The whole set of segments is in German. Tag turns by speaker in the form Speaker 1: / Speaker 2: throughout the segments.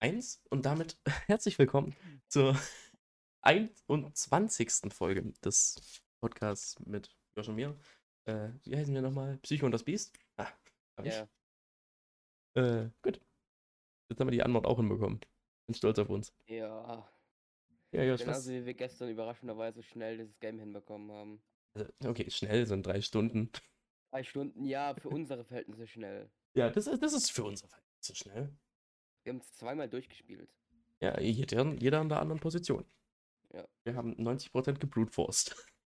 Speaker 1: 1 und damit herzlich willkommen zur 21. Folge des Podcasts mit Josh und mir. Äh, wie heißen wir nochmal? Psycho und das Biest? Ah, hab ich.
Speaker 2: Ja,
Speaker 1: Äh, gut. Jetzt haben wir die Antwort auch hinbekommen. Bin stolz auf uns.
Speaker 2: ja.
Speaker 1: Ja, Josh,
Speaker 2: Genauso
Speaker 1: was?
Speaker 2: wie wir gestern überraschenderweise schnell dieses Game hinbekommen haben.
Speaker 1: Also, okay, schnell, sind drei Stunden.
Speaker 2: Drei Stunden, ja, für unsere Verhältnisse schnell.
Speaker 1: Ja, das ist, das ist für uns einfach zu schnell.
Speaker 2: Wir haben es zweimal durchgespielt.
Speaker 1: Ja, jeder, jeder an der anderen Position.
Speaker 2: Ja.
Speaker 1: Wir haben 90% gebrutforced.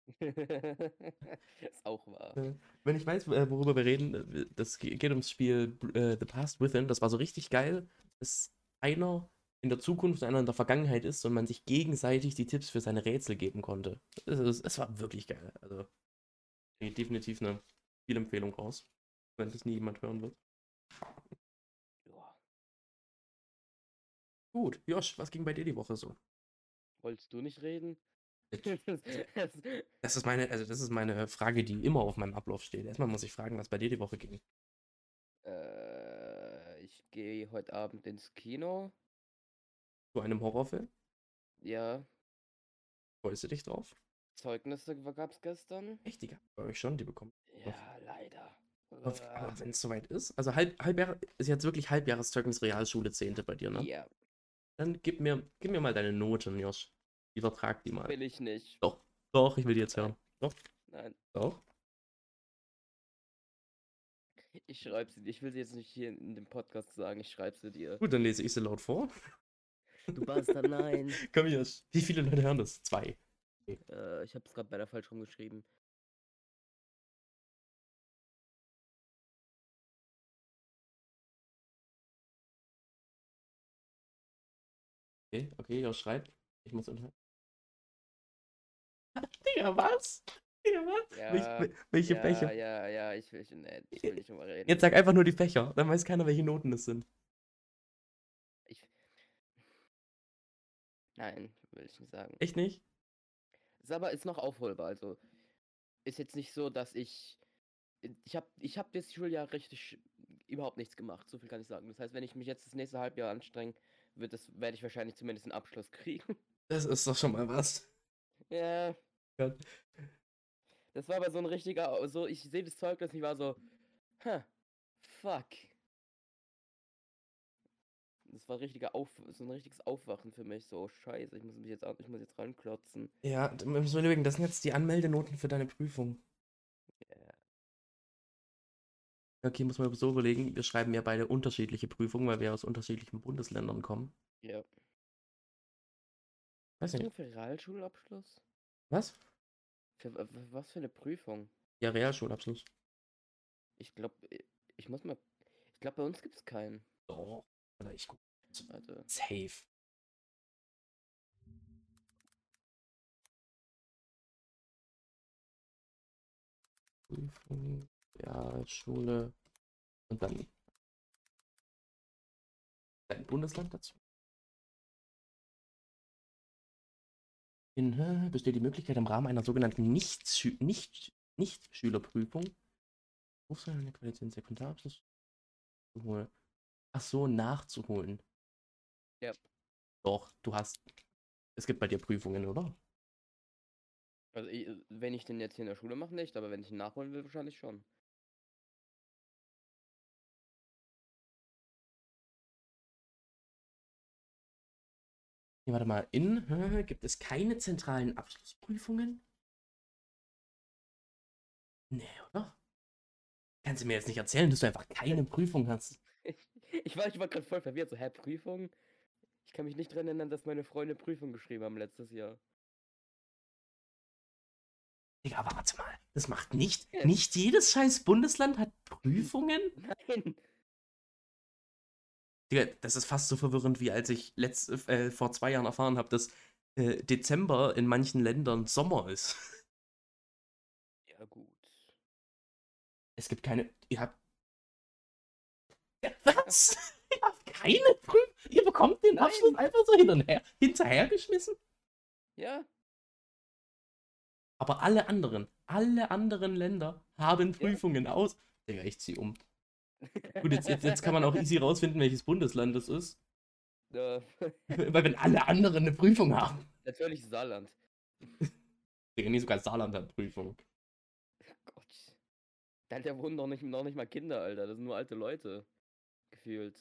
Speaker 2: ist auch wahr.
Speaker 1: Äh, Wenn ich weiß, äh, worüber wir reden, äh, das ge- geht ums Spiel The Past Within. Das war so richtig geil, dass einer in der Zukunft und einer in der Vergangenheit ist und man sich gegenseitig die Tipps für seine Rätsel geben konnte. Es, war wirklich geil. Also definitiv eine Spielempfehlung raus, wenn das nie jemand hören wird. Gut, Josh, was ging bei dir die Woche so?
Speaker 2: Wolltest du nicht reden?
Speaker 1: Das ist meine, also das ist meine Frage, die immer auf meinem Ablauf steht. Erstmal muss ich fragen, was bei dir die Woche ging.
Speaker 2: äh, ich gehe heute Abend ins Kino.
Speaker 1: Zu einem Horrorfilm?
Speaker 2: Ja,
Speaker 1: Freust du dich drauf?
Speaker 2: Zeugnisse gab es gestern.
Speaker 1: Echt, die gab es bei euch schon, die bekommen.
Speaker 2: Ja, leider.
Speaker 1: Aber,
Speaker 2: Äh,
Speaker 1: aber wenn es soweit ist, also halb, Halbjahr ist jetzt wirklich Halbjahreszeugnis Realschule 10. bei dir, ne?
Speaker 2: Ja,
Speaker 1: Dann gib mir, gib mir mal deine Noten, Josh. Übertrag die mal.
Speaker 2: will ich nicht.
Speaker 1: Doch, doch, ich will die jetzt hören. Doch,
Speaker 2: Nein,
Speaker 1: doch.
Speaker 2: ich schreibe sie. Ich will sie jetzt nicht hier in dem Podcast sagen. Ich schreibe sie dir.
Speaker 1: Gut, dann lese ich sie laut vor.
Speaker 2: Du Bastard, nein.
Speaker 1: Komm, Josh. Wie viele Leute hören das? Zwei.
Speaker 2: Äh, ich habe es gerade bei der falsch rumgeschrieben.
Speaker 1: Okay, okay, Josh schreibt. Ich muss unter. Digga, was? Digga, was?
Speaker 2: Ja,
Speaker 1: Welch, welche
Speaker 2: ja,
Speaker 1: Fächer?
Speaker 2: ja, ja, ich will, nee, ich will nicht drüber reden.
Speaker 1: Jetzt sag einfach nur die Fächer. Dann weiß keiner, welche Noten es sind.
Speaker 2: Ich... Nein, will ich nicht sagen.
Speaker 1: Echt nicht?
Speaker 2: Ist aber ist noch aufholbar. Also ist jetzt nicht so, dass ich ich habe ich habe das Schuljahr richtig überhaupt nichts gemacht. So viel kann ich sagen. Das heißt, wenn ich mich jetzt das nächste Halbjahr anstrenge, wird das werde ich wahrscheinlich zumindest einen Abschluss kriegen.
Speaker 1: Das ist doch schon mal was.
Speaker 2: ja.
Speaker 1: Gott.
Speaker 2: Das war aber so ein richtiger, so ich sehe das Zeugnis und ich war so, huh, fuck. Das war richtiger Auf, so ein richtiges Aufwachen für mich. So, scheiße, ich muss mich jetzt, ich muss jetzt ranklotzen.
Speaker 1: Ja, d- wir müssen überlegen, das sind jetzt die Anmeldenoten für deine Prüfung. Okay, muss man so überlegen, wir schreiben ja beide unterschiedliche Prüfungen, weil wir aus unterschiedlichen Bundesländern kommen.
Speaker 2: Ja.
Speaker 1: Weiß
Speaker 2: Was
Speaker 1: nicht.
Speaker 2: für Realschulabschluss?
Speaker 1: Was?
Speaker 2: Für, wa- wa- was für eine Prüfung?
Speaker 1: Ja, Realschulabschluss.
Speaker 2: Ich glaube, ich muss mal. Ich glaube, bei uns gibt es keinen.
Speaker 1: Doch. Oder ich guck.
Speaker 2: Also,
Speaker 1: Safe. Prüfung, Realschule und dann dein Bundesland dazu. In äh, besteht die Möglichkeit im Rahmen einer sogenannten Nicht-Schü- Nicht- Nicht-Schülerprüfung Berufsfähigkeit Qualität Sekundarabschluss zu holen. Ach so, nachzuholen.
Speaker 2: Ja.
Speaker 1: Doch, du hast. Es gibt bei dir Prüfungen, oder?
Speaker 2: also ich, wenn ich den jetzt hier in der Schule mache, nicht, aber wenn ich ihn nachholen will, wahrscheinlich schon.
Speaker 1: Nee, warte mal. In gibt es keine zentralen Abschlussprüfungen? Nee, oder? Kannst du mir jetzt nicht erzählen, dass du einfach keine Prüfung hast?
Speaker 2: Ich war, ich war gerade voll verwirrt. So, hä, Prüfung? Ich kann mich nicht dran erinnern, dass meine Freunde Prüfung geschrieben haben letztes Jahr.
Speaker 1: Digga, aber warte mal. Das macht nicht. Nicht jedes scheiß Bundesland hat Prüfungen?
Speaker 2: Nein!
Speaker 1: Digga, das ist fast so verwirrend, wie als ich letzt, äh, vor zwei Jahren erfahren habe, dass äh, Dezember in manchen Ländern Sommer ist.
Speaker 2: Ja, gut.
Speaker 1: Es gibt keine. Ihr habt. Ja, was? Ihr habt keine Prüfung? Ihr bekommt den
Speaker 2: Nein.
Speaker 1: Abschluss einfach so hinterher, hinterhergeschmissen?
Speaker 2: Ja,
Speaker 1: Aber alle anderen, alle anderen Länder haben
Speaker 2: Ja.
Speaker 1: Prüfungen aus. Digga, ich zieh um. Gut, jetzt, jetzt, jetzt kann man auch easy rausfinden, welches Bundesland das ist.
Speaker 2: Äh,
Speaker 1: Weil wenn alle anderen eine Prüfung haben.
Speaker 2: natürlich Saarland.
Speaker 1: Digga, nee, sogar Saarland hat Prüfung.
Speaker 2: Gott. Da wohnen noch nicht, noch nicht mal Kinder, Alter. Das sind nur alte Leute. Gefühlt.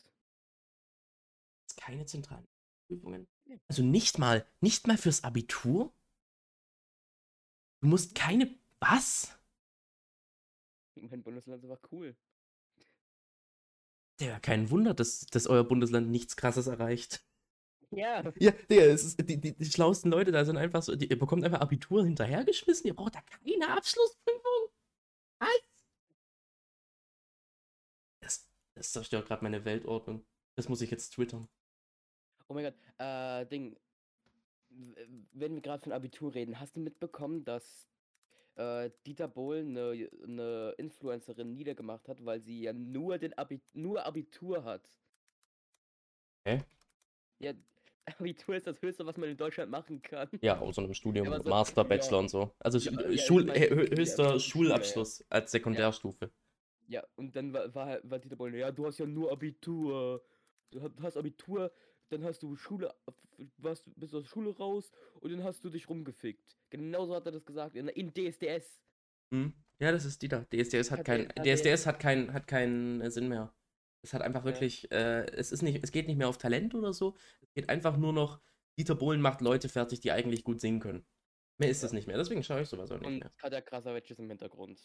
Speaker 1: Keine zentralen Prüfungen. Also nicht mal, nicht mal fürs Abitur? Du musst keine. Was?
Speaker 2: Mein Bundesland ist einfach cool.
Speaker 1: Digga, kein Wunder, dass, dass euer Bundesland nichts krasses erreicht.
Speaker 2: Ja.
Speaker 1: Ja, Digga, ist, die, die, die schlauesten Leute da sind einfach so, die, ihr bekommt einfach Abitur hinterhergeschmissen, ihr braucht da keine Abschlussprüfung. Was? Das, das zerstört gerade meine Weltordnung. Das muss ich jetzt twittern.
Speaker 2: Oh mein Gott. Äh, Ding. Wenn wir gerade von Abitur reden, hast du mitbekommen, dass äh, Dieter Bohlen eine, eine Influencerin niedergemacht hat, weil sie ja nur den Abi nur Abitur hat?
Speaker 1: Hä?
Speaker 2: Ja, Abitur ist das Höchste, was man in Deutschland machen kann.
Speaker 1: Ja, außer einem Studium,
Speaker 2: Ja, so-
Speaker 1: Master,
Speaker 2: ja.
Speaker 1: Bachelor und so. Also
Speaker 2: Ja, ja,
Speaker 1: Schul,
Speaker 2: ja,
Speaker 1: höchster
Speaker 2: Schule,
Speaker 1: Schulabschluss als Sekundärstufe.
Speaker 2: Ja, und dann war, war, war Dieter Bohlen, ja, du hast ja nur Abitur. Du ha- hast Abitur, dann hast du Schule, warst, bist aus der Schule raus und dann hast du dich rumgefickt. Genauso hat er das gesagt, in, in DSDS.
Speaker 1: Hm? Ja, das ist die da. DSDS hat
Speaker 2: Hat
Speaker 1: kein,
Speaker 2: der- hat der-
Speaker 1: DSDS hat keinen hat keinen Sinn mehr. Es hat einfach
Speaker 2: Ja.
Speaker 1: wirklich, äh, es ist nicht, es geht nicht mehr auf Talent oder so. Es geht einfach nur noch, Dieter Bohlen macht Leute fertig, die eigentlich gut singen können. Mehr ist es nicht mehr. Deswegen schaue ich sowas auch nicht
Speaker 2: Und
Speaker 1: mehr.
Speaker 2: Katja Krasavic ist im Hintergrund.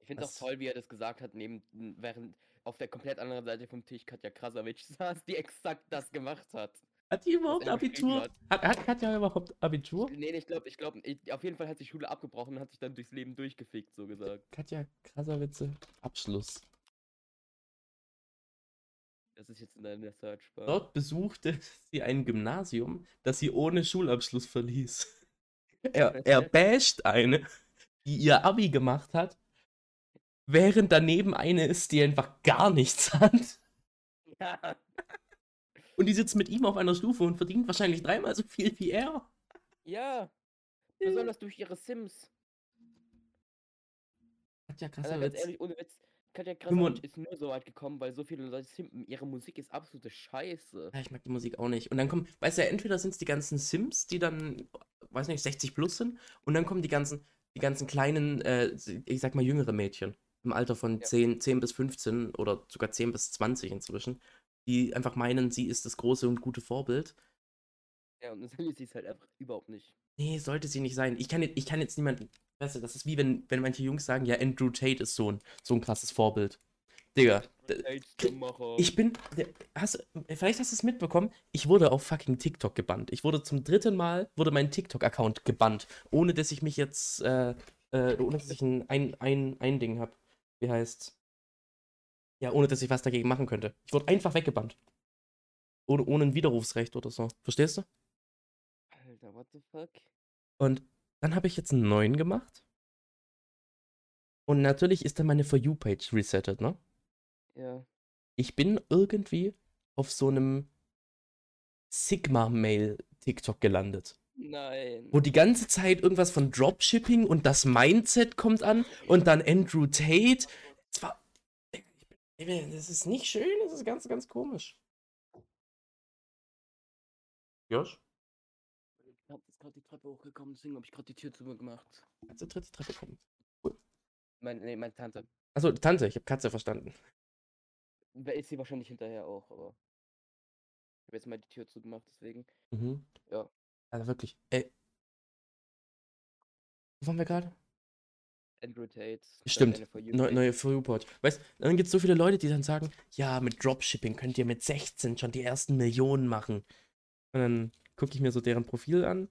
Speaker 2: Ich finde auch
Speaker 1: Was?
Speaker 2: toll, wie er das gesagt hat, neben, während auf der komplett anderen Seite vom Tisch Katja Krasavic saß, die exakt das gemacht hat.
Speaker 1: Hat die überhaupt
Speaker 2: er
Speaker 1: Abitur? Hat, hat Katja überhaupt Abitur?
Speaker 2: Nee, nee, ich glaube, ich glaube, auf jeden Fall hat sie Schule abgebrochen und hat sich dann durchs Leben durchgefickt, so gesagt.
Speaker 1: Katja Krasavitze, Abschluss.
Speaker 2: Das ist jetzt in der Searchbar.
Speaker 1: Dort besuchte sie ein Gymnasium, das sie ohne Schulabschluss verließ. Er, er basht eine, die ihr Abi gemacht hat, während daneben eine ist, die einfach gar nichts hat.
Speaker 2: Ja,
Speaker 1: Und die sitzt mit ihm auf einer Stufe und verdient wahrscheinlich dreimal so viel wie er.
Speaker 2: ja. Besonders durch ihre Sims.
Speaker 1: Katja
Speaker 2: Also ganz
Speaker 1: Krassawitz.
Speaker 2: ehrlich, ohne Witz. Katja Krasavic ist nur so weit gekommen, weil so viele Leute simpen. Ihre Musik ist absolute Scheiße.
Speaker 1: Ja, ich mag die Musik auch nicht. Und dann kommen, weißt du, entweder sind es die ganzen Sims, die dann, weiß nicht, 60 plus sind, und dann kommen die ganzen, die ganzen kleinen, äh, ich sag mal jüngere Mädchen im Alter von
Speaker 2: Ja.
Speaker 1: 10, 10 bis 15 oder sogar 10 bis 20 inzwischen, die einfach meinen, sie ist das große und gute Vorbild.
Speaker 2: Ja, und ist sie halt einfach überhaupt nicht.
Speaker 1: Nee, sollte sie nicht sein. Ich kann, jetzt- ich kann jetzt niemanden, weißt du, das ist wie wenn, wenn manche Jungs sagen, ja, Andrew Tate ist so ein, so ein krasses Vorbild. Digga, Ich bin. Hast, vielleicht hast du es mitbekommen. Ich wurde auf fucking TikTok gebannt. Ich wurde zum dritten Mal, wurde mein TikTok-Account gebannt. Ohne dass ich mich jetzt, äh, äh, ohne dass ich ein, ein, ein, ein Ding habe. Wie heißt. Ja, ohne dass ich was dagegen machen könnte. Ich wurde einfach weggebannt. Ohne, ohne ein Widerrufsrecht oder so. Verstehst du?
Speaker 2: Alter, what the fuck?
Speaker 1: Und dann habe ich jetzt einen neuen gemacht. Und natürlich ist dann meine For You-Page resettet, ne?
Speaker 2: Ja.
Speaker 1: ich bin irgendwie auf so einem Sigma-Mail-TikTok gelandet.
Speaker 2: Nein.
Speaker 1: Wo die ganze Zeit irgendwas von Dropshipping und das Mindset kommt an und dann Andrew Tate. Es war. Das ist nicht schön, das ist ganz, ganz komisch. Josh?
Speaker 2: Ich hab jetzt gerade die Treppe hochgekommen, deswegen habe ich gerade die Tür zugemacht.
Speaker 1: Katze tritt die Treppe kommt.
Speaker 2: Mein, nee, meine Tante.
Speaker 1: Achso, Tante, ich habe Katze verstanden.
Speaker 2: Wer ist sie wahrscheinlich hinterher auch, aber. Ich habe jetzt mal die Tür zugemacht, deswegen.
Speaker 1: Mhm.
Speaker 2: Ja.
Speaker 1: Also wirklich. Ey. Wo waren wir gerade?
Speaker 2: Andrew Tate.
Speaker 1: Stimmt,
Speaker 2: seine For You
Speaker 1: Neu,
Speaker 2: Page.
Speaker 1: neue For You-Page. Weißt dann gibt es so viele Leute, die dann sagen, ja, mit Dropshipping könnt ihr mit 16 schon die ersten Millionen machen. Und dann gucke ich mir so deren Profil an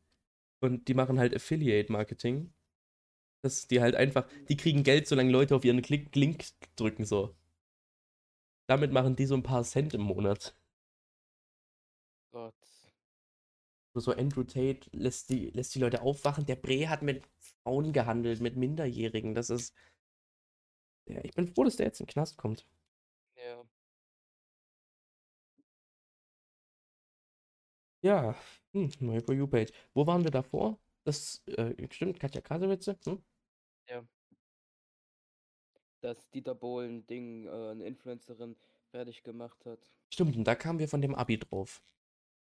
Speaker 1: und die machen halt Affiliate-Marketing. Dass die halt einfach, die kriegen Geld, solange Leute auf ihren Klick, Link drücken, so. Damit machen die so ein paar Cent im Monat.
Speaker 2: Gott.
Speaker 1: So Andrew Tate lässt die, lässt die Leute aufwachen. Der Bre hat mit Frauen gehandelt, mit Minderjährigen. Das ist. Ja, ich bin froh, dass der jetzt in den Knast kommt.
Speaker 2: Ja.
Speaker 1: Ja, hm, neue For You-Page. Wo waren wir davor? Das äh, stimmt, Katja Krasowitze. Hm?
Speaker 2: dass Dieter Bohlen Ding, äh, eine Influencerin fertig gemacht hat.
Speaker 1: Stimmt, und da kamen wir von dem Abi drauf.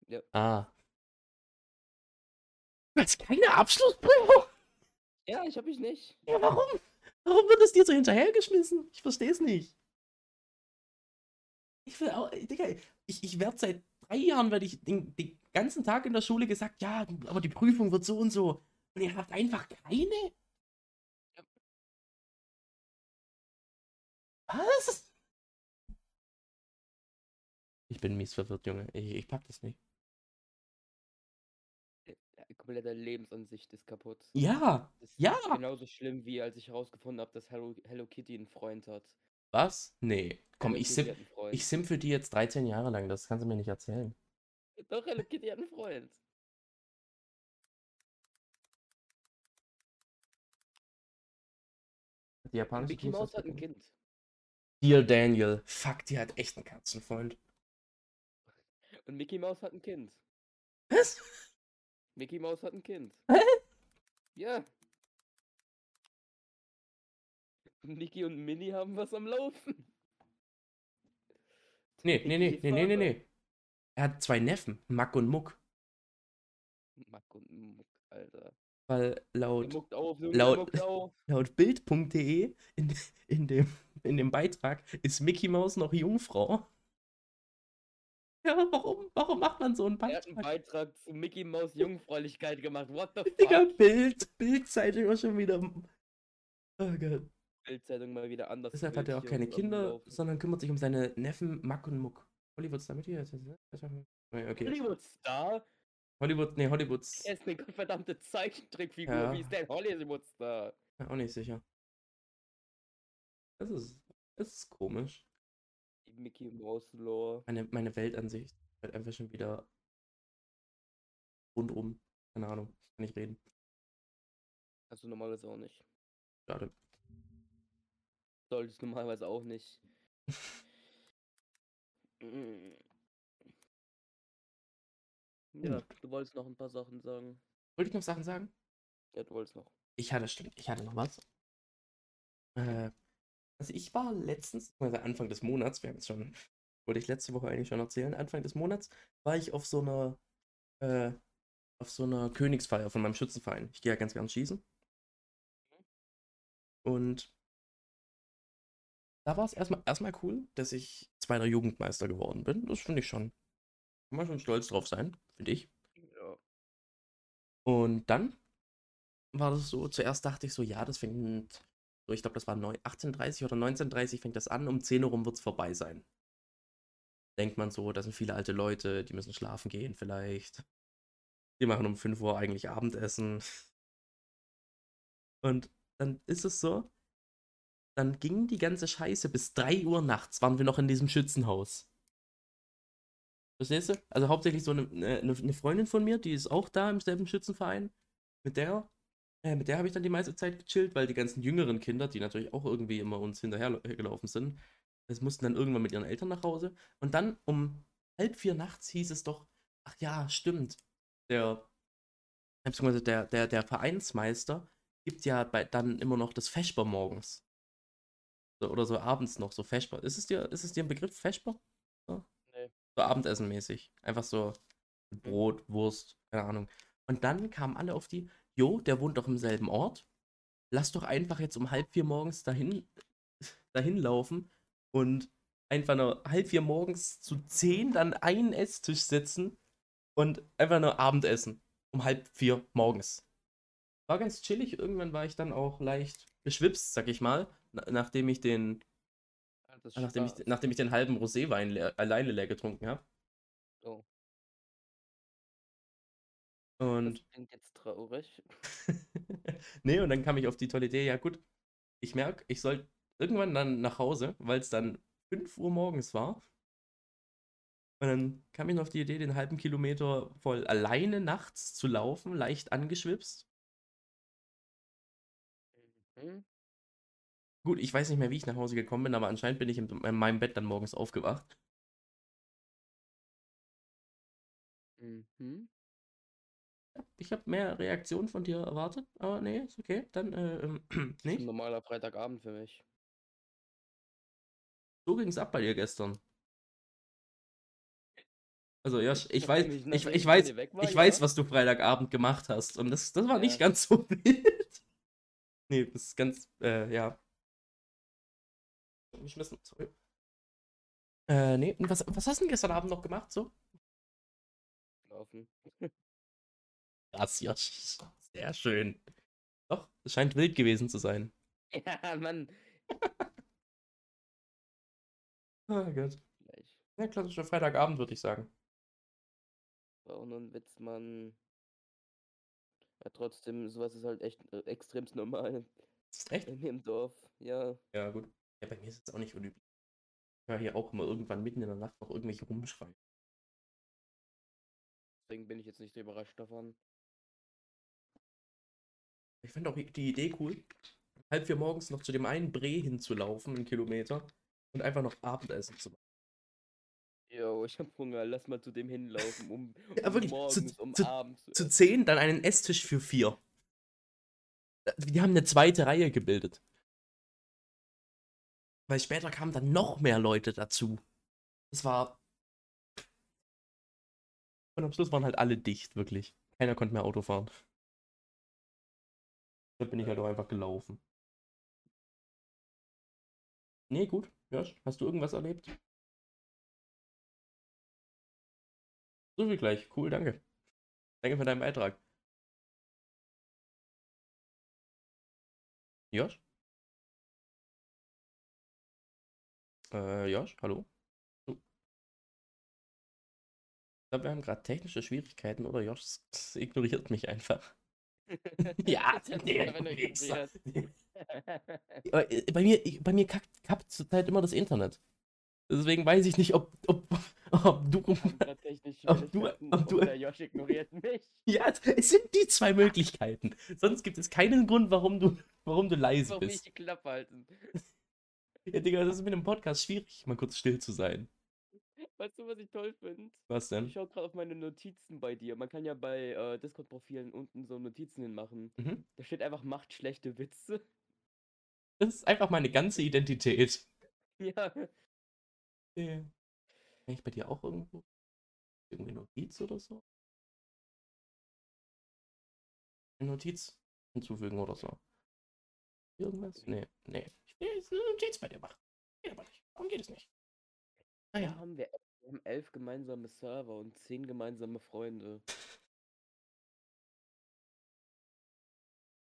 Speaker 2: Ja.
Speaker 1: Ah. Du hast keine Abschlussprüfung?
Speaker 2: Ja, ich hab ich nicht.
Speaker 1: Ja, warum? Warum wird es dir so hinterhergeschmissen? Ich verstehe es nicht. Ich will auch, Digga, ich, ich werde seit drei Jahren, werde ich den, den ganzen Tag in der Schule gesagt, ja, aber die Prüfung wird so und so. Und ihr habt einfach keine? Was? Ich bin mies verwirrt, Junge. Ich, ich pack das nicht.
Speaker 2: Komplette Lebensansicht ist kaputt.
Speaker 1: Ja,
Speaker 2: Das ist
Speaker 1: ja.
Speaker 2: genauso schlimm, wie als ich herausgefunden habe, dass Hello, Hello Kitty einen Freund hat.
Speaker 1: Was? Nee. Komm,
Speaker 2: Hello
Speaker 1: ich sim, ich sim für die jetzt 13 Jahre lang. Das kannst du mir nicht erzählen.
Speaker 2: Doch, Hello Kitty hat einen Freund.
Speaker 1: Die japanische
Speaker 2: Mickey Mouse hat ein
Speaker 1: Kind.
Speaker 2: Kind.
Speaker 1: Dear Daniel. Fuck, die hat echt einen Katzenfreund.
Speaker 2: Und Mickey Mouse hat ein Kind.
Speaker 1: Was?
Speaker 2: Mickey Mouse hat ein Kind.
Speaker 1: Hä?
Speaker 2: Ja. Mickey und Minnie haben was am Laufen.
Speaker 1: Nee, nee, nee, nee, nee, nee, nee. Er hat zwei Neffen, Mack und Muck.
Speaker 2: Mack und Muck, Alter.
Speaker 1: Weil laut,
Speaker 2: auf,
Speaker 1: laut- laut Bild.de in, in, dem, in dem Beitrag ist Mickey Mouse noch Jungfrau. Ja, warum, warum macht man so einen
Speaker 2: Er hat einen
Speaker 1: Beitrag?
Speaker 2: Beitrag zu Mickey Mouse Jungfräulichkeit gemacht. What the
Speaker 1: Digga,
Speaker 2: fuck?
Speaker 1: Bild, Bildzeitung war schon wieder. Oh Gott.
Speaker 2: Bildzeitung mal wieder anders.
Speaker 1: Deshalb hat er auch keine Kinder, sondern kümmert sich um seine Neffen Mack und Muck. Hollywoods damit hier? Okay. okay.
Speaker 2: Hollywood-Star?
Speaker 1: Hollywood, nee, Hollywoods.
Speaker 2: Er ist eine verdammte Zeichentrickfigur.
Speaker 1: Ja.
Speaker 2: Wie ist der Hollywood-Star?
Speaker 1: Ja, auch nicht sicher. Das ist, das ist komisch.
Speaker 2: Mickey Mouse Lore.
Speaker 1: Meine, meine Weltansicht wird einfach schon wieder rundum. Keine Ahnung, ich kann nicht reden.
Speaker 2: Also normalerweise auch nicht.
Speaker 1: Schade.
Speaker 2: Sollte ich normalerweise auch nicht. Ja, du wolltest noch ein paar Sachen sagen.
Speaker 1: Wollte ich noch Sachen sagen?
Speaker 2: Ja, du wolltest noch.
Speaker 1: Ich hatte, stimmt, ich hatte noch was. Äh, also ich war letztens, also Anfang des Monats, wir haben jetzt schon, wollte ich letzte Woche eigentlich schon erzählen, Anfang des Monats war ich auf so einer, äh, auf so einer Königsfeier von meinem Schützenverein. Ich gehe ja ganz gern schießen. Und da war es erstmal, erstmal cool, dass ich zweiter Jugendmeister geworden bin. Das finde ich schon. Kann man schon stolz drauf sein, finde ich.
Speaker 2: Ja.
Speaker 1: Und dann war das so, zuerst dachte ich so, ja, das fängt, so, ich glaube, das war neu- 18.30 oder 19.30 fängt das an, um 10 Uhr rum wird es vorbei sein. Denkt man so, da sind viele alte Leute, die müssen schlafen gehen vielleicht. Die machen um 5 Uhr eigentlich Abendessen. Und dann ist es so, dann ging die ganze Scheiße bis 3 Uhr nachts, waren wir noch in diesem Schützenhaus. Verstehst du? Also hauptsächlich so eine, eine, eine Freundin von mir, die ist auch da im selben Schützenverein. Mit der, äh, mit der habe ich dann die meiste Zeit gechillt, weil die ganzen jüngeren Kinder, die natürlich auch irgendwie immer uns hinterhergelaufen sind, das mussten dann irgendwann mit ihren Eltern nach Hause. Und dann um halb vier nachts hieß es doch, ach ja, stimmt, der, beziehungsweise der, der, der Vereinsmeister gibt ja bei, dann immer noch das Vesper morgens. So, oder so abends noch, so Vesper. Ist es dir, ist es dir ein Begriff, Vesper? So?
Speaker 2: Nee.
Speaker 1: So Abendessenmäßig. Einfach so Brot, Wurst, keine Ahnung. Und dann kamen alle auf die, jo, der wohnt doch im selben Ort. Lass doch einfach jetzt um halb vier morgens dahin, dahin laufen und einfach nur halb vier morgens zu zehn dann einen Esstisch sitzen und einfach nur Abendessen. Um halb vier morgens. War ganz chillig. Irgendwann war ich dann auch leicht beschwipst, sag ich mal, na- nachdem ich den, nachdem ich, nachdem ich den halben Roséwein leer, alleine leer getrunken habe. Und
Speaker 2: das klingt jetzt traurig.
Speaker 1: nee, und dann kam ich auf die tolle Idee, ja gut, ich merke, ich soll irgendwann dann nach Hause, weil es dann 5 Uhr morgens war. Und dann kam ich noch auf die Idee, den halben Kilometer voll alleine nachts zu laufen, leicht angeschwipst.
Speaker 2: Mhm.
Speaker 1: Gut, ich weiß nicht mehr, wie ich nach Hause gekommen bin, aber anscheinend bin ich in, in meinem Bett dann morgens aufgewacht.
Speaker 2: Mhm.
Speaker 1: Ich habe mehr Reaktionen von dir erwartet, aber nee, ist okay. Dann, äh, ähm,
Speaker 2: Das ist ein
Speaker 1: nicht.
Speaker 2: normaler Freitagabend für mich.
Speaker 1: So ging es ab bei dir gestern. Also, Josh, ich weiß,
Speaker 2: ich-
Speaker 1: ich, ich
Speaker 2: ich
Speaker 1: weiß,
Speaker 2: war,
Speaker 1: ich weiß, was du Freitagabend gemacht hast. Und das, das war nicht
Speaker 2: Ja.
Speaker 1: ganz so wild. Nee, das ist ganz, äh, ja. Geschmissen, sorry. Äh, nee, und was, was hast du denn gestern Abend noch gemacht, so?
Speaker 2: Laufen.
Speaker 1: Josh. Sehr schön. Doch, es scheint wild gewesen zu sein.
Speaker 2: Ja, Mann.
Speaker 1: Ah, Gott. Ja, klassischer Freitagabend, würde ich sagen.
Speaker 2: War auch nur ein Witz, Mann. Ja, trotzdem, sowas ist halt echt äh, extremst normal
Speaker 1: Ist echt?
Speaker 2: bei mir im Dorf. Ja.
Speaker 1: Ja, gut. Ja, bei mir ist es auch nicht unüblich. Ich höre hier auch immer irgendwann mitten in der Nacht noch irgendwelche rumschreien.
Speaker 2: Deswegen bin ich jetzt nicht so überrascht davon.
Speaker 1: Ich finde auch die Idee cool, halb vier morgens noch zu dem einen Bre hinzulaufen, einen Kilometer, und einfach noch Abendessen zu machen.
Speaker 2: Jo, ich hab Hunger, lass mal zu dem hinlaufen, um,
Speaker 1: Ja,
Speaker 2: um
Speaker 1: wirklich, zu-
Speaker 2: morgens, um
Speaker 1: zu-
Speaker 2: abends. zu
Speaker 1: Zu zehn dann einen Esstisch für vier. Äh, Die haben eine zweite Reihe gebildet. Weil später kamen dann noch mehr Leute dazu. Das war. Und am Schluss waren halt alle dicht, wirklich. Keiner konnte mehr Auto fahren. Da bin ich halt auch einfach gelaufen. Nee, gut. Josh, hast du irgendwas erlebt? So wie gleich. Cool, danke. Danke für deinen Beitrag. Josh? Äh, Josh, hallo? Ich glaube, wir haben gerade technische Schwierigkeiten oder Josh ignoriert mich einfach. Ja. Aber, äh, Bei mir, bei mir kackt, kackt zurzeit immer das Internet. Deswegen weiß ich nicht, ob, ob, ob du. Ob du- ob du-
Speaker 2: Josh ignoriert mich.
Speaker 1: Ja, es sind die zwei Möglichkeiten. Sonst gibt es keinen Grund, warum du, warum du leise
Speaker 2: Warum nicht
Speaker 1: bist.
Speaker 2: die Klappe halten?
Speaker 1: Ja, Digga, das ist mit einem Podcast schwierig, mal kurz still zu sein.
Speaker 2: Weißt du, was ich toll finde?
Speaker 1: Was denn?
Speaker 2: Ich schaue gerade auf meine Notizen bei dir. Man kann ja bei äh, Discord-Profilen unten so Notizen hinmachen.
Speaker 1: Mhm.
Speaker 2: Da steht einfach, macht schlechte Witze.
Speaker 1: Das ist einfach meine ganze Identität.
Speaker 2: Ja.
Speaker 1: Ja. Kann ich bei dir auch irgendwo? Irgendwie Notiz oder so? Eine Notiz hinzufügen oder so? Irgendwas? Nee, nee. Ich will jetzt eine Notiz bei dir machen. Geht aber nicht. Warum geht es nicht? Naja.
Speaker 2: haben wir, wir haben elf gemeinsame Server und zehn gemeinsame Freunde.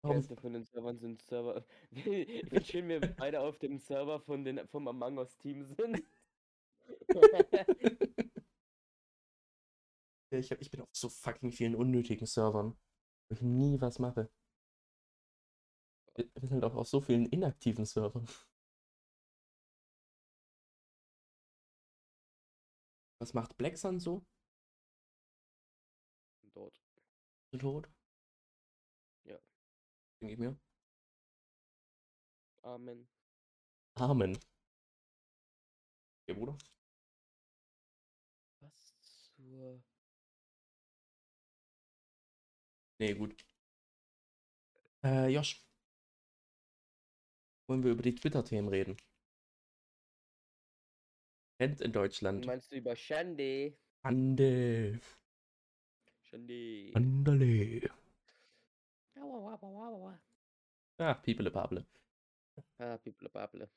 Speaker 2: Die
Speaker 1: Warum?
Speaker 2: Von den Servern sind Server. Ich finde schön, wir beide auf dem Server von den, vom Among Us Team sind.
Speaker 1: Ich, hab, ich bin auf so fucking vielen unnötigen Servern, wo ich nie was mache. Wir wir sind auch auf so vielen inaktiven Servern. Was macht Black Sun so?
Speaker 2: Dort.
Speaker 1: Tot?
Speaker 2: Ja.
Speaker 1: Denke ich mir.
Speaker 2: Amen.
Speaker 1: Amen. Ja, Bruder?
Speaker 2: Was zur.
Speaker 1: Nee, gut. Äh, Josh. Wollen wir über die Twitter-Themen reden? Trend in Deutschland.
Speaker 2: Meinst du über Shandy?
Speaker 1: Ande.
Speaker 2: Shandy.
Speaker 1: Andale. Ah, People Pable.
Speaker 2: Ah, People Bable.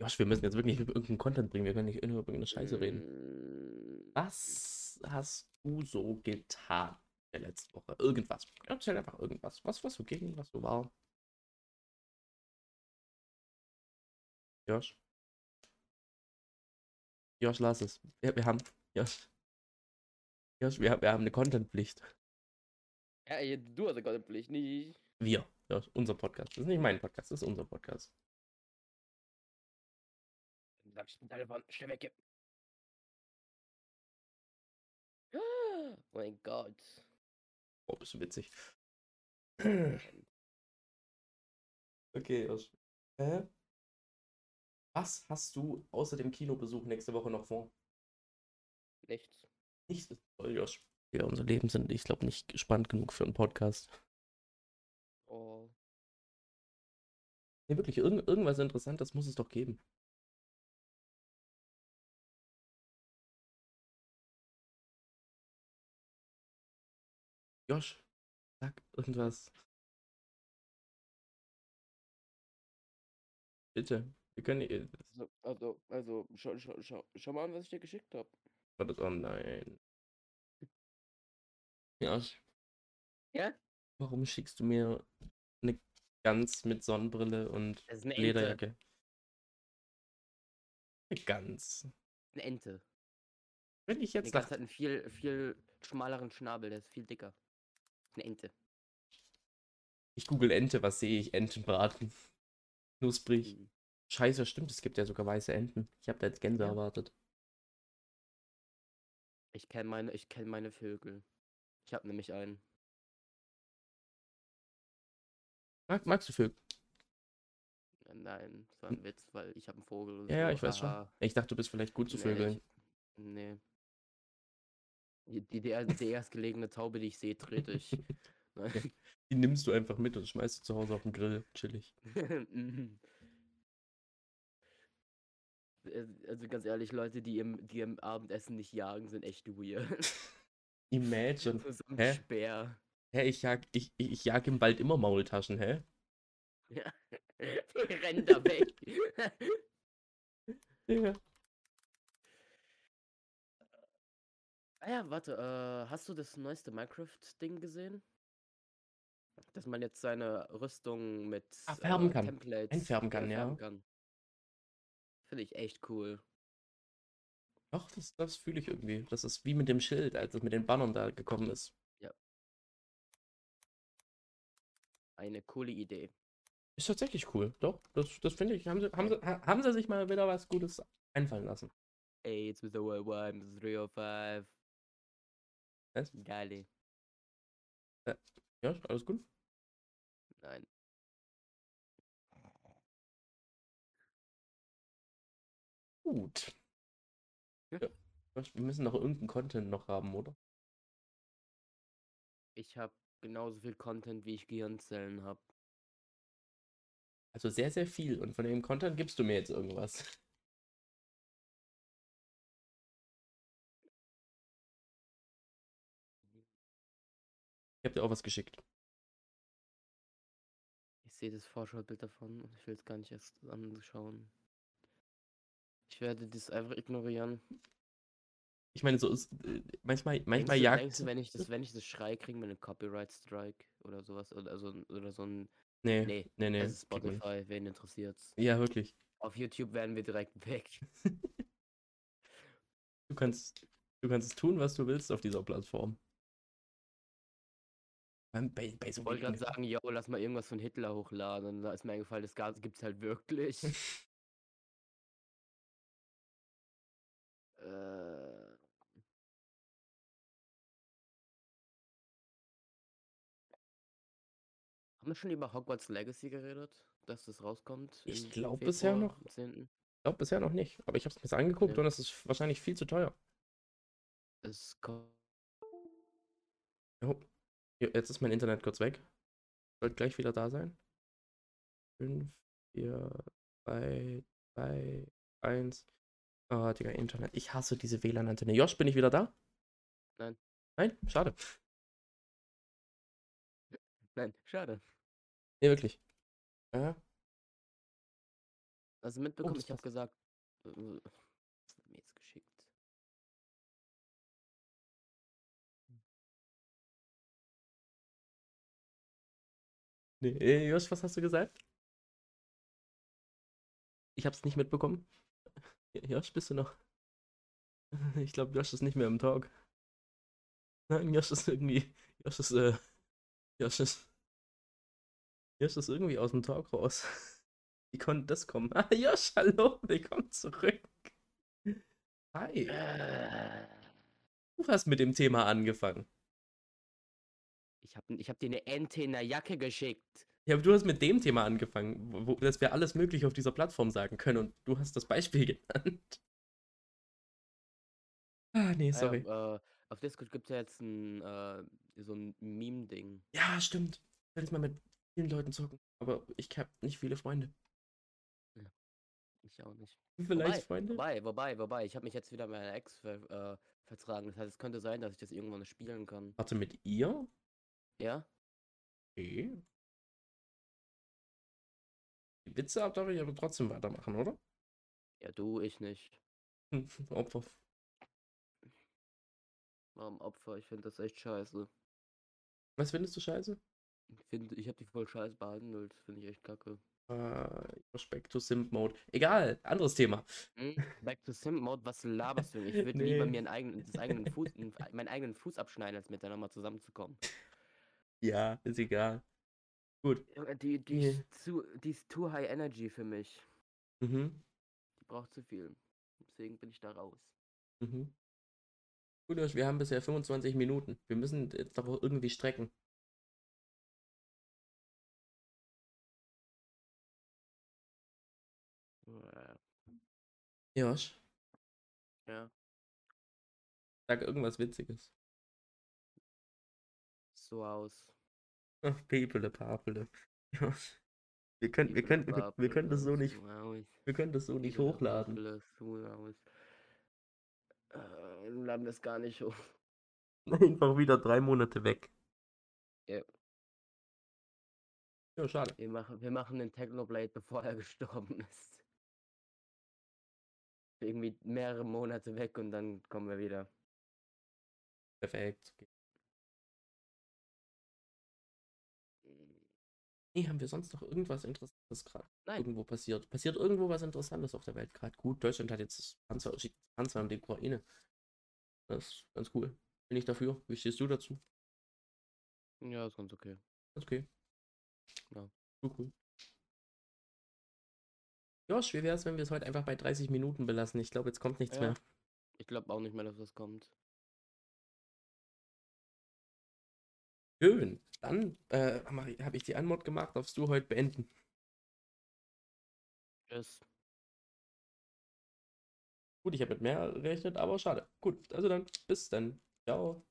Speaker 1: Josh, wir müssen jetzt wirklich über irgendeinen Content bringen. Wir können nicht über irgendeine Scheiße reden.
Speaker 2: reden.
Speaker 1: Was hast du so getan der letzten Woche? Irgendwas. Erzähl einfach irgendwas. Was, was so ging, was so war. Josh. Josh, lass es. Wir, wir haben. Josh. Josh, wir, haben- wir haben eine Contentpflicht.
Speaker 2: Ja, du hast ja gerade Pflicht, nicht ich.
Speaker 1: Wir. Josh, unser Podcast. Das ist nicht mein Podcast, das ist unser Podcast.
Speaker 2: Dann sag ich deiner Wand, schnell weg. Oh mein Gott.
Speaker 1: Oh, bist du witzig. Okay, Josh. Äh, was hast du außer dem Kinobesuch nächste Woche noch vor?
Speaker 2: Nichts.
Speaker 1: Nichts ist toll, Josh. Ja, unser Leben sind, ich glaube, nicht spannend genug für einen Podcast.
Speaker 2: Oh.
Speaker 1: Nee, wirklich, irgend, irgendwas Interessantes muss es doch geben. Josh, sag irgendwas. Bitte. Wir können. äh,
Speaker 2: Also, also, also schau, schau, schau, schau mal an, was ich dir geschickt habe.
Speaker 1: Warte, oh nein. Josh,
Speaker 2: Ja?
Speaker 1: warum schickst du mir eine Gans mit Sonnenbrille und
Speaker 2: Das ist eine Ente.
Speaker 1: Lederjacke? Eine Gans.
Speaker 2: Eine Ente.
Speaker 1: Wenn ich
Speaker 2: Eine
Speaker 1: jetzt
Speaker 2: Gans
Speaker 1: dachte,
Speaker 2: hat einen viel, viel schmaleren Schnabel, der ist viel dicker. Eine Ente.
Speaker 1: ich google Ente, was sehe ich? Entenbraten. Knusprig.
Speaker 2: Mhm.
Speaker 1: Scheiße, stimmt, es gibt ja sogar weiße Enten. Ich habe da jetzt Gänse
Speaker 2: Ja.
Speaker 1: erwartet.
Speaker 2: Ich kenne meine, ich kenne meine Vögel. Ich habe nämlich einen.
Speaker 1: Mag, magst du Vögel?
Speaker 2: Nein, das war ein Witz, weil ich habe einen Vogel.
Speaker 1: Ja, ja,
Speaker 2: so,
Speaker 1: ich weiß schon.
Speaker 2: haha.
Speaker 1: Ich dachte, du bist vielleicht gut zu
Speaker 2: Nee,
Speaker 1: Vögeln.
Speaker 2: ich- Nee. Die, die, die, er- erstgelegene Taube, die ich sehe, trete ich. Nein.
Speaker 1: Die nimmst du einfach mit und schmeißt sie zu Hause auf den Grill. Chillig.
Speaker 2: Äh, also ganz ehrlich, Leute, die im, die im Abendessen nicht jagen, sind echt weird.
Speaker 1: Imagine.
Speaker 2: so ein
Speaker 1: Hä?
Speaker 2: Speer.
Speaker 1: Hä, ich jag, ich, ich ich jag im Wald immer Maultaschen, hä?
Speaker 2: Ja. Die rennen da weg.
Speaker 1: Ja.
Speaker 2: ah ja, warte, äh, hast du das neueste Minecraft-Ding gesehen? Dass man jetzt seine Rüstung mit
Speaker 1: Ah, färben
Speaker 2: äh,
Speaker 1: kann.
Speaker 2: Templates
Speaker 1: Einfärben kann, ja.
Speaker 2: färben kann. Finde ich echt cool.
Speaker 1: Doch, das, das fühle ich irgendwie. Das ist wie mit dem Schild, als es mit den Bannern da gekommen ist.
Speaker 2: Eine coole Idee.
Speaker 1: Ist tatsächlich cool. Doch, das, das finde ich. Haben sie, haben, sie, ha- haben sie sich mal wieder was Gutes einfallen lassen.
Speaker 2: It's with the world it's 305.
Speaker 1: Was?
Speaker 2: Geile.
Speaker 1: Ja, ist alles gut.
Speaker 2: Nein.
Speaker 1: Gut.
Speaker 2: Ja.
Speaker 1: Wir müssen noch irgendeinen Content noch haben, oder?
Speaker 2: Ich habe genauso viel Content, wie ich Gehirnzellen habe.
Speaker 1: Also sehr, sehr viel. Und von dem Content gibst du mir jetzt irgendwas. Ich habe dir auch was geschickt.
Speaker 2: Ich sehe das Vorschaubild davon und ich will es gar nicht erst anschauen. Ich werde das einfach ignorieren.
Speaker 1: Ich meine, so ist. äh, Manchmal, manchmal
Speaker 2: denkst, du,
Speaker 1: jagt.
Speaker 2: denkst du, wenn ich das, wenn ich das schrei, kriegen wir einen Copyright Strike oder sowas oder, also, oder so ein.
Speaker 1: Nee,
Speaker 2: Nee,
Speaker 1: nee, nee.
Speaker 2: es ist. Spotify, wen interessiert's?
Speaker 1: Ja, wirklich.
Speaker 2: Auf YouTube werden wir direkt weg.
Speaker 1: Du kannst, du kannst tun, was du willst auf dieser Plattform. Bei, bei so
Speaker 2: Ich wollte gerade sagen, yo, lass mal irgendwas von Hitler hochladen. Und da ist mir eingefallen, das Gas gibt's halt wirklich. äh, haben wir schon über Hogwarts Legacy geredet? Dass das rauskommt?
Speaker 1: Ich
Speaker 2: im
Speaker 1: glaub bisher noch.
Speaker 2: am 10.?
Speaker 1: Ich glaube bisher noch nicht, aber ich habe es mir angeguckt
Speaker 2: Ja.
Speaker 1: und es ist wahrscheinlich viel zu teuer.
Speaker 2: Es kommt.
Speaker 1: Oh, jetzt ist mein Internet kurz weg. Sollte gleich wieder da sein. 5, 4, 3, 2, 1. Oh, Digga, Internet. Ich hasse diese WLAN-Antenne. Josh, bin ich wieder da?
Speaker 2: Nein.
Speaker 1: Nein? Schade.
Speaker 2: Nein, schade.
Speaker 1: Nee, wirklich. Ja,
Speaker 2: Also mitbekommen,
Speaker 1: das
Speaker 2: ich habe gesagt. äh, mir jetzt geschickt?
Speaker 1: nee. Äh, Josh, was hast du gesagt? Ich hab's nicht mitbekommen. Josh, bist du noch? Ich glaube, Josh ist nicht mehr im Talk. Nein, Josh ist irgendwie. Josh ist, äh. Josh ist. Josh ist irgendwie aus dem Talk raus. Wie konnte das kommen? Ah, Josh, hallo, willkommen zurück. Hi. Du hast mit dem Thema angefangen.
Speaker 2: Ich habe ich hab dir eine Ente in der Jacke geschickt.
Speaker 1: Ja, aber du hast mit dem Thema angefangen, wo, dass wir alles Mögliche auf dieser Plattform sagen können und du hast das Beispiel genannt. Ah, nee,
Speaker 2: Ah ja,
Speaker 1: sorry.
Speaker 2: äh, auf Discord gibt es ja jetzt ein, äh, so ein Meme-Ding.
Speaker 1: Ja, stimmt. Ich werde jetzt mal mit vielen Leuten zocken. Aber ich habe nicht viele Freunde.
Speaker 2: Ich auch nicht.
Speaker 1: Vielleicht
Speaker 2: wobei,
Speaker 1: Freunde?
Speaker 2: Wobei, wobei, wobei. Ich habe mich jetzt wieder mit meiner Ex ver, äh, vertragen. Das heißt, es könnte sein, dass ich das irgendwann spielen kann.
Speaker 1: Warte, mit ihr?
Speaker 2: Ja?
Speaker 1: Okay. Die Witze darf ich aber trotzdem weitermachen, oder?
Speaker 2: Ja, du, ich nicht.
Speaker 1: Opfer.
Speaker 2: Warum Opfer? Ich finde das echt scheiße.
Speaker 1: Was findest du scheiße?
Speaker 2: Ich finde, ich habe die voll scheiße behandelt. Finde ich echt kacke.
Speaker 1: Äh, Respect to Simp Mode. Egal, anderes Thema.
Speaker 2: Hm? Back to Sim Mode, was laberst du? Ich würde lieber
Speaker 1: Nee.
Speaker 2: mir einen eigenen, das eigenen Fuß, meinen eigenen Fuß abschneiden, als mit der nochmal zusammenzukommen.
Speaker 1: Ja, ist egal. Gut.
Speaker 2: Junge, Die, die,
Speaker 1: Nee.
Speaker 2: ist zu, die ist too high energy für mich.
Speaker 1: Mhm.
Speaker 2: Die braucht zu viel. Deswegen bin ich da raus.
Speaker 1: Mhm. Gut, Josh, wir haben bisher 25 Minuten. Wir müssen jetzt doch irgendwie strecken.
Speaker 2: Ja.
Speaker 1: Josh,
Speaker 2: Ja,
Speaker 1: sag irgendwas Witziges.
Speaker 2: so aus.
Speaker 1: Ach, Pepele, Papele. Wir können, wir können, wir, wir können das so nicht, wir können das so nicht hochladen.
Speaker 2: Wir laden das gar nicht hoch.
Speaker 1: Einfach wieder drei Monate weg.
Speaker 2: Ja.
Speaker 1: Ja, schade.
Speaker 2: Wir machen, wir machen den Technoblade, bevor er gestorben ist. Irgendwie mehrere Monate weg und dann kommen wir wieder.
Speaker 1: Perfekt. Nee, haben wir sonst noch irgendwas Interessantes gerade
Speaker 2: Nein.
Speaker 1: irgendwo passiert? Passiert irgendwo was Interessantes auf der Welt gerade? Gut, Deutschland hat jetzt das Panzer, schickt Panzer an die Ukraine. Das ist ganz cool. Bin ich dafür. Wie stehst du dazu?
Speaker 2: Ja, ist ganz okay.
Speaker 1: Ganz okay.
Speaker 2: Ja.
Speaker 1: Cool, cool. Josh, wie wäre es, wenn wir es heute einfach bei 30 Minuten belassen? Ich glaube, jetzt kommt nichts
Speaker 2: Ja.
Speaker 1: mehr.
Speaker 2: Ich glaube auch nicht mehr, dass das kommt.
Speaker 1: Schön. Dann äh, habe ich die Anmod gemacht, darfst du heute beenden.
Speaker 2: Tschüss.
Speaker 1: Gut, ich habe mit mehr gerechnet, aber schade. Gut, also dann bis dann. Ciao.